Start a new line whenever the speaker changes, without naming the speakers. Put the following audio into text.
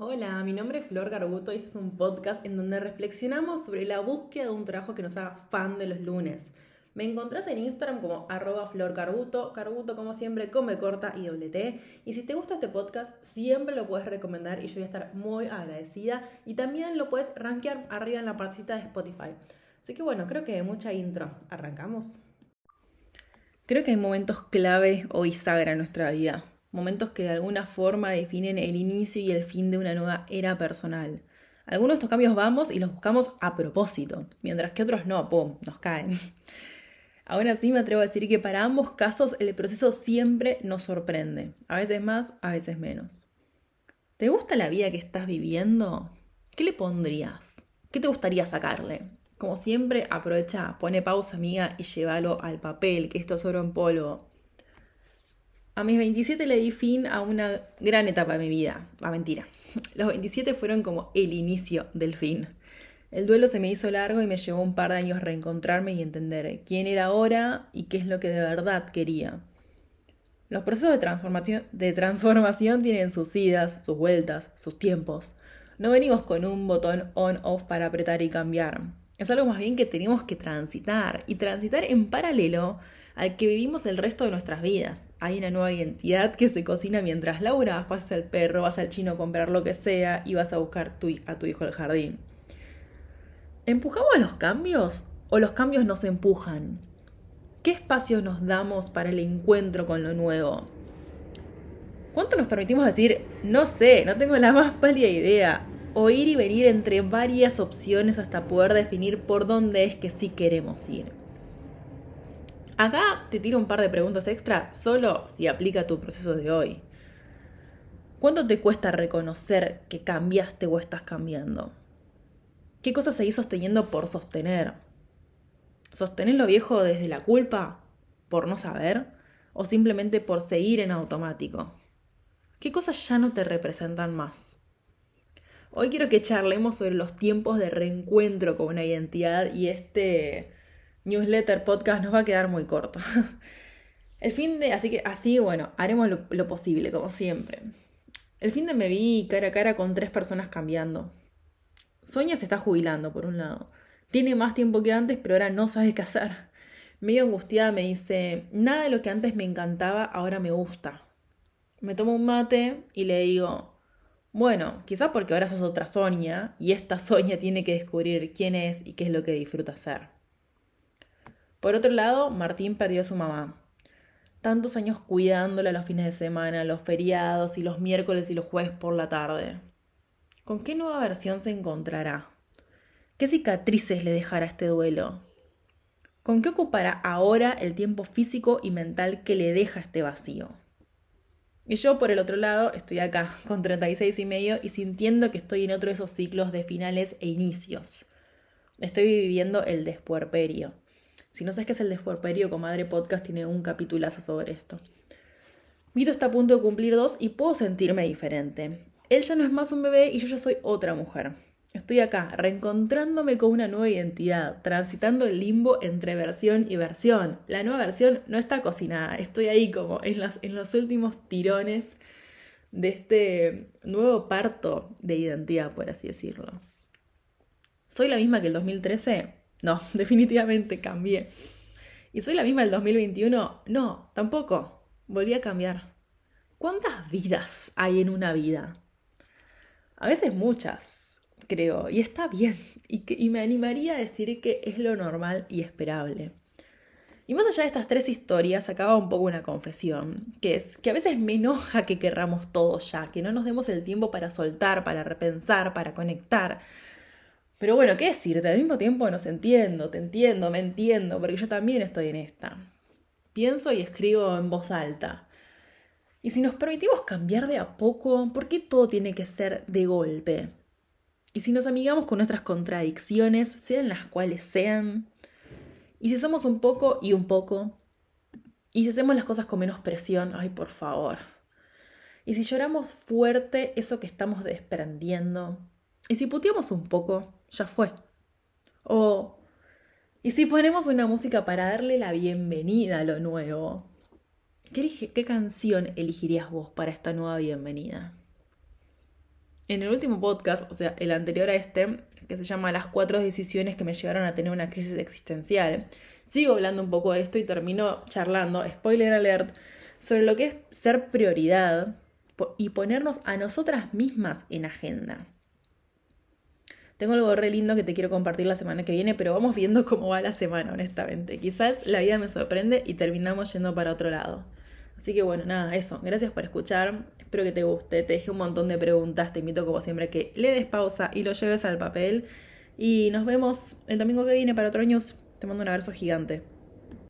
Hola, mi nombre es Flor Garbuto y este es un podcast en donde reflexionamos sobre la búsqueda de un trabajo que nos haga fan de los lunes. Me encontrás en Instagram como arroba Flor Carbuto, Carbuto como siempre come corta y doble T. Y si te gusta este podcast, siempre lo puedes recomendar y yo voy a estar muy agradecida. Y también lo puedes rankear arriba en la partecita de Spotify. Así que bueno, creo que mucha intro. ¿Arrancamos? Creo que hay momentos clave o bisagra en nuestra vida momentos que de alguna forma definen el inicio y el fin de una nueva era personal. Algunos de estos cambios vamos y los buscamos a propósito, mientras que otros no, ¡pum!, nos caen. Aún así me atrevo a decir que para ambos casos el proceso siempre nos sorprende, a veces más, a veces menos. ¿Te gusta la vida que estás viviendo? ¿Qué le pondrías? ¿Qué te gustaría sacarle? Como siempre, aprovecha, pone pausa amiga y llévalo al papel, que esto es oro en polvo. A mis 27 le di fin a una gran etapa de mi vida. A mentira. Los 27 fueron como el inicio del fin. El duelo se me hizo largo y me llevó un par de años reencontrarme y entender quién era ahora y qué es lo que de verdad quería. Los procesos de transformación, de transformación tienen sus idas, sus vueltas, sus tiempos. No venimos con un botón on-off para apretar y cambiar. Es algo más bien que tenemos que transitar y transitar en paralelo al que vivimos el resto de nuestras vidas. Hay una nueva identidad que se cocina mientras Laura pasas al perro, vas al chino a comprar lo que sea y vas a buscar a tu hijo al jardín. ¿Empujamos los cambios o los cambios nos empujan? ¿Qué espacio nos damos para el encuentro con lo nuevo? ¿Cuánto nos permitimos decir, no sé, no tengo la más pálida idea? O ir y venir entre varias opciones hasta poder definir por dónde es que sí queremos ir. Acá te tiro un par de preguntas extra, solo si aplica tu proceso de hoy. ¿Cuánto te cuesta reconocer que cambiaste o estás cambiando? ¿Qué cosas seguís sosteniendo por sostener? ¿Sostener lo viejo desde la culpa? ¿Por no saber? ¿O simplemente por seguir en automático? ¿Qué cosas ya no te representan más? Hoy quiero que charlemos sobre los tiempos de reencuentro con una identidad y este newsletter, podcast, nos va a quedar muy corto. El fin de, así que así, bueno, haremos lo, posible, como siempre. El fin de me vi cara a cara con tres personas cambiando. Sonia se está jubilando, por un lado. Tiene más tiempo que antes, pero ahora no sabe qué hacer. Medio angustiada me dice, nada de lo que antes me encantaba ahora me gusta. Me tomo un mate y le digo, bueno, quizás porque ahora sos otra Sonia y esta Sonia tiene que descubrir quién es y qué es lo que disfruta hacer. Por otro lado, Martín perdió a su mamá. Tantos años cuidándola los fines de semana, los feriados y los miércoles y los jueves por la tarde. ¿Con qué nueva versión se encontrará? ¿Qué cicatrices le dejará este duelo? ¿Con qué ocupará ahora el tiempo físico y mental que le deja este vacío? Y yo, por el otro lado, estoy acá, con 36 y medio, y sintiendo que estoy en otro de esos ciclos de finales e inicios. Estoy viviendo el despuerperio si no sabes qué es el despuerperio, Comadre Podcast tiene un capitulazo sobre esto. Vito está a punto de cumplir dos y puedo sentirme diferente. Él ya no es más un bebé y yo ya soy otra mujer. Estoy acá, reencontrándome con una nueva identidad, transitando el limbo entre versión y versión. La nueva versión no está cocinada, estoy ahí como en los, en los últimos tirones de este nuevo parto de identidad, por así decirlo. ¿Soy la misma que el 2013? No, definitivamente cambié. ¿Y soy la misma del 2021? No, tampoco. Volví a cambiar. ¿Cuántas vidas hay en una vida? A veces muchas, creo, y está bien. Y, y me animaría a decir que es lo normal y esperable. Y más allá de estas tres historias, acaba un poco una confesión, que es que a veces me enoja que querramos todo ya, que no nos demos el tiempo para soltar, para repensar, para conectar, pero bueno, ¿qué decirte? Al mismo tiempo nos entiendo, te entiendo, me entiendo, porque yo también estoy en esta. Pienso y escribo en voz alta. Y si nos permitimos cambiar de a poco, ¿por qué todo tiene que ser de golpe? Y si nos amigamos con nuestras contradicciones, sean las cuales sean, y si somos un poco y un poco, y si hacemos las cosas con menos presión, ay, por favor. Y si lloramos fuerte eso que estamos desprendiendo, y si puteamos un poco, ya fue. O, ¿y si ponemos una música para darle la bienvenida a lo nuevo? ¿Qué, ¿Qué canción elegirías vos para esta nueva bienvenida? en el último podcast, o sea, el anterior a este, que se llama Las cuatro decisiones que me llevaron a tener una crisis existencial, sigo hablando un poco de esto y termino charlando, spoiler alert, sobre lo que es ser prioridad y ponernos a nosotras mismas en agenda. Tengo algo re lindo que te quiero compartir la semana que viene, pero vamos viendo cómo va la semana, honestamente. Quizás la vida me sorprende y terminamos yendo para otro lado. Así que bueno, nada, eso. Gracias por escuchar. Espero que te guste. Te dejé un montón de preguntas. Te invito como siempre a que le des pausa y lo lleves al papel. Y nos vemos el domingo que viene para otro news. Te mando un abrazo gigante.